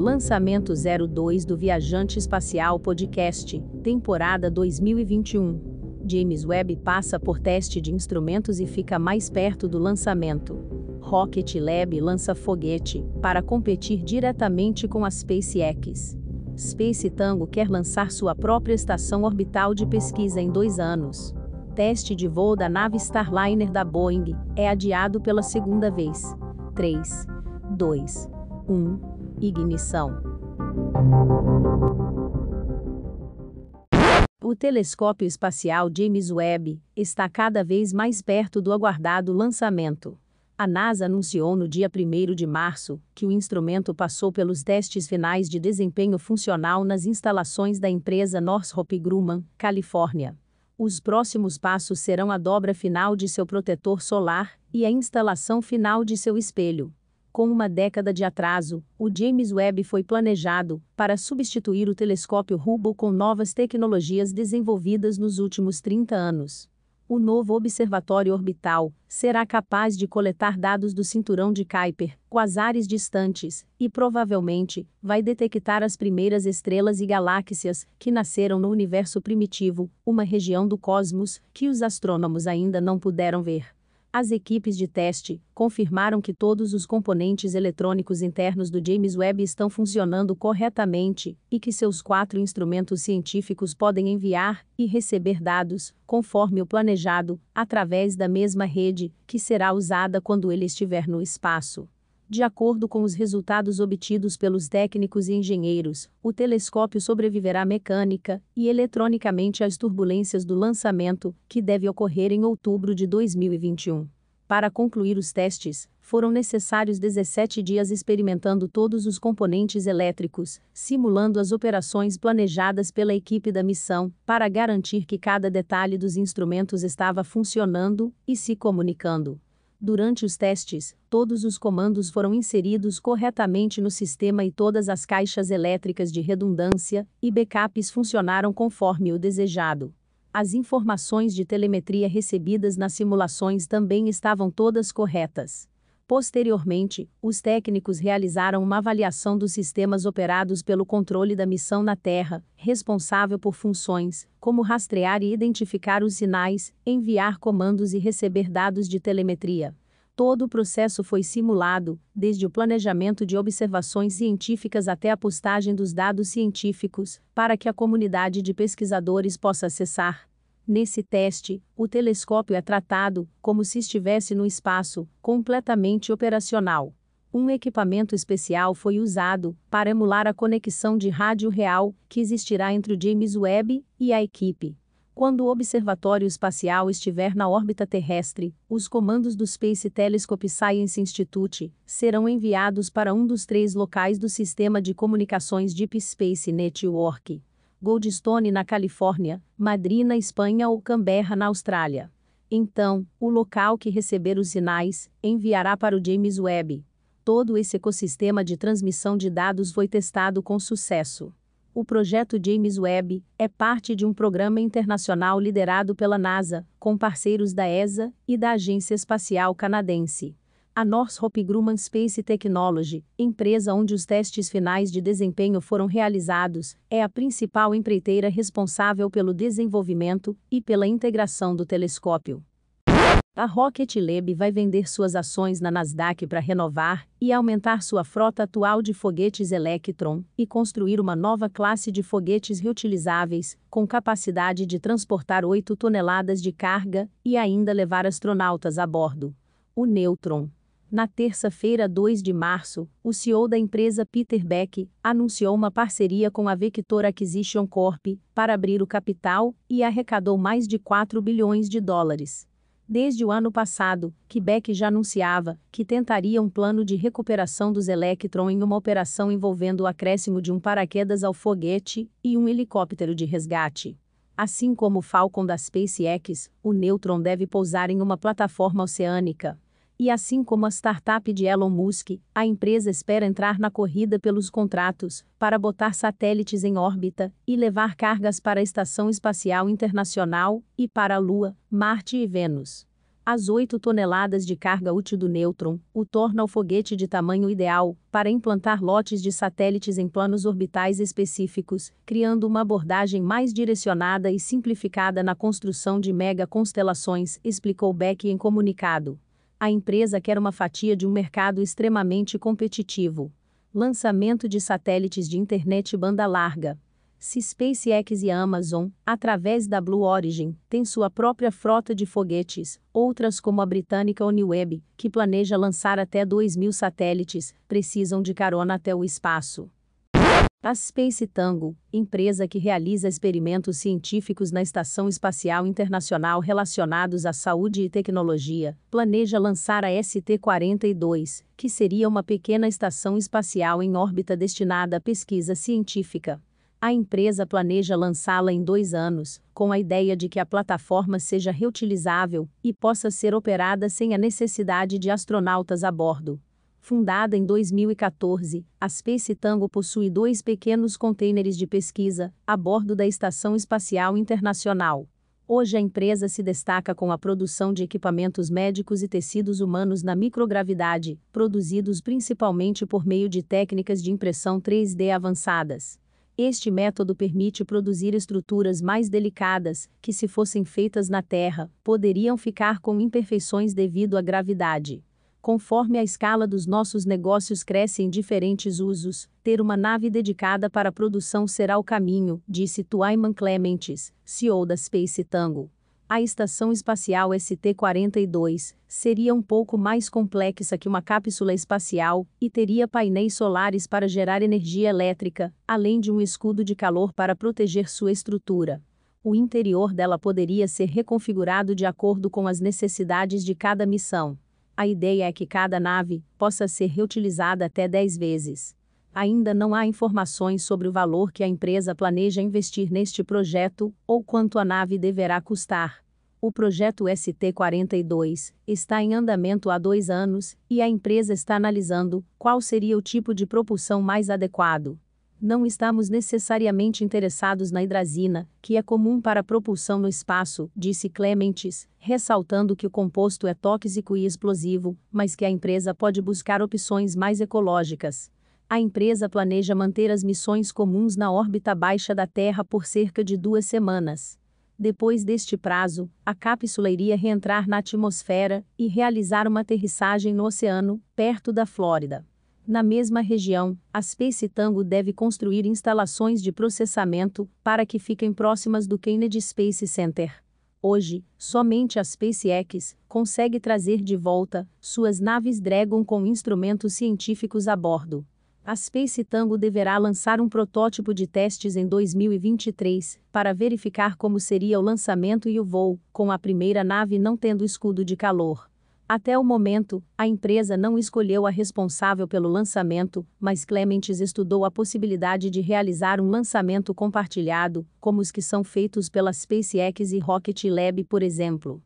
Lançamento 02 do Viajante Espacial Podcast, temporada 2021. James Webb passa por teste de instrumentos e fica mais perto do lançamento. Rocket Lab lança foguete para competir diretamente com a SpaceX. Space Tango quer lançar sua própria estação orbital de pesquisa em dois anos. Teste de voo da nave Starliner da Boeing é adiado pela segunda vez. 3, 2, 1. Ignição. O telescópio espacial James Webb está cada vez mais perto do aguardado lançamento. A NASA anunciou no dia 1 de março que o instrumento passou pelos testes finais de desempenho funcional nas instalações da empresa Northrop Grumman, Califórnia. Os próximos passos serão a dobra final de seu protetor solar e a instalação final de seu espelho. Com uma década de atraso, o James Webb foi planejado para substituir o telescópio Hubble com novas tecnologias desenvolvidas nos últimos 30 anos. O novo observatório orbital será capaz de coletar dados do cinturão de Kuiper, quasares distantes, e provavelmente vai detectar as primeiras estrelas e galáxias que nasceram no universo primitivo, uma região do cosmos que os astrônomos ainda não puderam ver. As equipes de teste confirmaram que todos os componentes eletrônicos internos do James Webb estão funcionando corretamente e que seus quatro instrumentos científicos podem enviar e receber dados, conforme o planejado, através da mesma rede que será usada quando ele estiver no espaço. De acordo com os resultados obtidos pelos técnicos e engenheiros, o telescópio sobreviverá mecânica e eletronicamente às turbulências do lançamento, que deve ocorrer em outubro de 2021. Para concluir os testes, foram necessários 17 dias experimentando todos os componentes elétricos, simulando as operações planejadas pela equipe da missão, para garantir que cada detalhe dos instrumentos estava funcionando e se comunicando. Durante os testes, todos os comandos foram inseridos corretamente no sistema e todas as caixas elétricas de redundância e backups funcionaram conforme o desejado. As informações de telemetria recebidas nas simulações também estavam todas corretas. Posteriormente, os técnicos realizaram uma avaliação dos sistemas operados pelo controle da missão na Terra, responsável por funções como rastrear e identificar os sinais, enviar comandos e receber dados de telemetria. Todo o processo foi simulado, desde o planejamento de observações científicas até a postagem dos dados científicos, para que a comunidade de pesquisadores possa acessar, Nesse teste, o telescópio é tratado como se estivesse no espaço, completamente operacional. Um equipamento especial foi usado para emular a conexão de rádio real que existirá entre o James Webb e a equipe. Quando o observatório espacial estiver na órbita terrestre, os comandos do Space Telescope Science Institute serão enviados para um dos três locais do sistema de comunicações Deep Space Network. Goldstone na Califórnia, Madrid na Espanha ou Canberra na Austrália. Então, o local que receber os sinais enviará para o James Webb. Todo esse ecossistema de transmissão de dados foi testado com sucesso. O projeto James Webb é parte de um programa internacional liderado pela NASA, com parceiros da ESA e da Agência Espacial Canadense. A Northrop Grumman Space Technology, empresa onde os testes finais de desempenho foram realizados, é a principal empreiteira responsável pelo desenvolvimento e pela integração do telescópio. A Rocket Lab vai vender suas ações na Nasdaq para renovar e aumentar sua frota atual de foguetes Electron e construir uma nova classe de foguetes reutilizáveis, com capacidade de transportar 8 toneladas de carga e ainda levar astronautas a bordo. O Neutron, na terça-feira, 2 de março, o CEO da empresa Peter Beck anunciou uma parceria com a Vector Acquisition Corp para abrir o capital e arrecadou mais de 4 bilhões de dólares. Desde o ano passado, que Beck já anunciava que tentaria um plano de recuperação dos Electron em uma operação envolvendo o acréscimo de um paraquedas ao foguete e um helicóptero de resgate. Assim como o Falcon da SpaceX, o Neutron deve pousar em uma plataforma oceânica, e assim como a startup de Elon Musk, a empresa espera entrar na corrida pelos contratos para botar satélites em órbita e levar cargas para a Estação Espacial Internacional e para a Lua, Marte e Vênus. As 8 toneladas de carga útil do Neutron o torna o foguete de tamanho ideal para implantar lotes de satélites em planos orbitais específicos, criando uma abordagem mais direcionada e simplificada na construção de mega constelações, explicou Beck em comunicado. A empresa quer uma fatia de um mercado extremamente competitivo. Lançamento de satélites de internet banda larga. Se SpaceX e Amazon, através da Blue Origin, têm sua própria frota de foguetes, outras como a britânica OneWeb, que planeja lançar até 2 mil satélites, precisam de carona até o espaço. A Space Tango, empresa que realiza experimentos científicos na Estação Espacial Internacional relacionados à saúde e tecnologia, planeja lançar a ST-42, que seria uma pequena estação espacial em órbita destinada à pesquisa científica. A empresa planeja lançá-la em dois anos, com a ideia de que a plataforma seja reutilizável e possa ser operada sem a necessidade de astronautas a bordo. Fundada em 2014, a Space Tango possui dois pequenos contêineres de pesquisa a bordo da Estação Espacial Internacional. Hoje a empresa se destaca com a produção de equipamentos médicos e tecidos humanos na microgravidade, produzidos principalmente por meio de técnicas de impressão 3D avançadas. Este método permite produzir estruturas mais delicadas, que, se fossem feitas na Terra, poderiam ficar com imperfeições devido à gravidade. Conforme a escala dos nossos negócios cresce em diferentes usos, ter uma nave dedicada para a produção será o caminho, disse Tuayman Clementes, CEO da Space Tango a Estação Espacial ST-42 seria um pouco mais complexa que uma cápsula espacial e teria painéis solares para gerar energia elétrica, além de um escudo de calor para proteger sua estrutura. O interior dela poderia ser reconfigurado de acordo com as necessidades de cada missão. A ideia é que cada nave possa ser reutilizada até 10 vezes. Ainda não há informações sobre o valor que a empresa planeja investir neste projeto ou quanto a nave deverá custar. O projeto ST-42 está em andamento há dois anos e a empresa está analisando qual seria o tipo de propulsão mais adequado. Não estamos necessariamente interessados na hidrazina, que é comum para propulsão no espaço, disse Clementes, ressaltando que o composto é tóxico e explosivo, mas que a empresa pode buscar opções mais ecológicas a empresa planeja manter as missões comuns na órbita baixa da Terra por cerca de duas semanas. Depois deste prazo, a cápsula iria reentrar na atmosfera e realizar uma aterrissagem no oceano, perto da Flórida. Na mesma região, a Space Tango deve construir instalações de processamento para que fiquem próximas do Kennedy Space Center. Hoje, somente a SpaceX consegue trazer de volta suas naves Dragon com instrumentos científicos a bordo. A Space Tango deverá lançar um protótipo de testes em 2023, para verificar como seria o lançamento e o voo, com a primeira nave não tendo escudo de calor. Até o momento, a empresa não escolheu a responsável pelo lançamento, mas Clementes estudou a possibilidade de realizar um lançamento compartilhado, como os que são feitos pela SpaceX e Rocket Lab, por exemplo.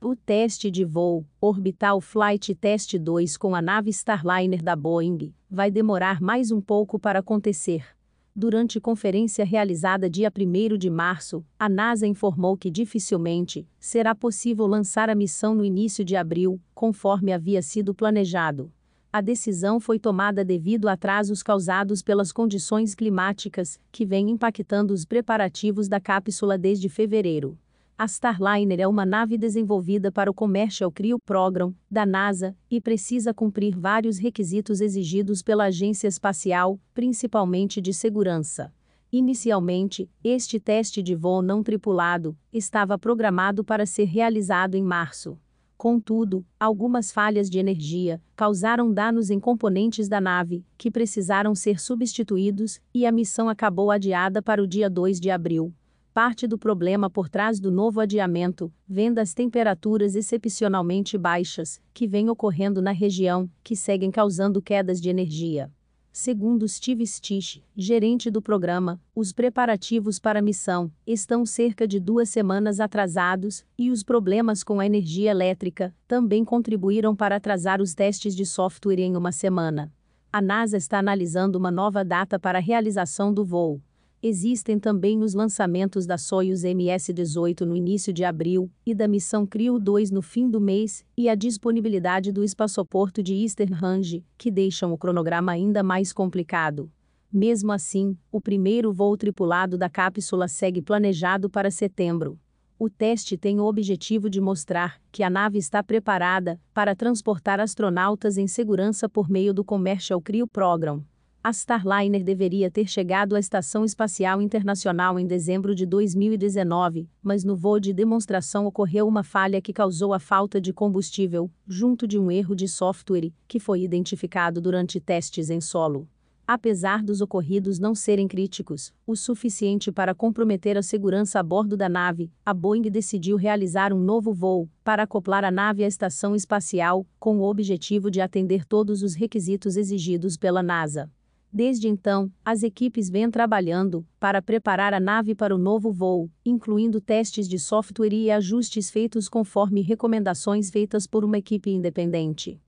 O teste de voo, Orbital Flight Test 2 com a nave Starliner da Boeing, vai demorar mais um pouco para acontecer. Durante conferência realizada dia 1 de março, a NASA informou que dificilmente será possível lançar a missão no início de abril, conforme havia sido planejado. A decisão foi tomada devido a atrasos causados pelas condições climáticas, que vêm impactando os preparativos da cápsula desde fevereiro. A Starliner é uma nave desenvolvida para o Commercial Crew Program, da NASA, e precisa cumprir vários requisitos exigidos pela agência espacial, principalmente de segurança. Inicialmente, este teste de voo não tripulado estava programado para ser realizado em março. Contudo, algumas falhas de energia causaram danos em componentes da nave, que precisaram ser substituídos, e a missão acabou adiada para o dia 2 de abril parte do problema por trás do novo adiamento vem das temperaturas excepcionalmente baixas que vêm ocorrendo na região, que seguem causando quedas de energia. Segundo Steve Stich, gerente do programa, os preparativos para a missão estão cerca de duas semanas atrasados e os problemas com a energia elétrica também contribuíram para atrasar os testes de software em uma semana. A NASA está analisando uma nova data para a realização do voo. Existem também os lançamentos da Soyuz MS-18 no início de abril e da missão Cryo-2 no fim do mês, e a disponibilidade do espaçoporto de Eastern Range, que deixam o cronograma ainda mais complicado. Mesmo assim, o primeiro voo tripulado da cápsula segue planejado para setembro. O teste tem o objetivo de mostrar que a nave está preparada para transportar astronautas em segurança por meio do Commercial Crew Program. A Starliner deveria ter chegado à Estação Espacial Internacional em dezembro de 2019, mas no voo de demonstração ocorreu uma falha que causou a falta de combustível, junto de um erro de software, que foi identificado durante testes em solo. Apesar dos ocorridos não serem críticos, o suficiente para comprometer a segurança a bordo da nave, a Boeing decidiu realizar um novo voo para acoplar a nave à estação espacial, com o objetivo de atender todos os requisitos exigidos pela NASA. Desde então, as equipes vêm trabalhando para preparar a nave para o novo voo, incluindo testes de software e ajustes feitos conforme recomendações feitas por uma equipe independente.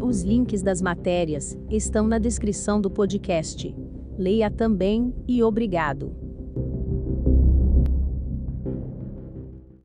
Os links das matérias estão na descrição do podcast. Leia também e obrigado.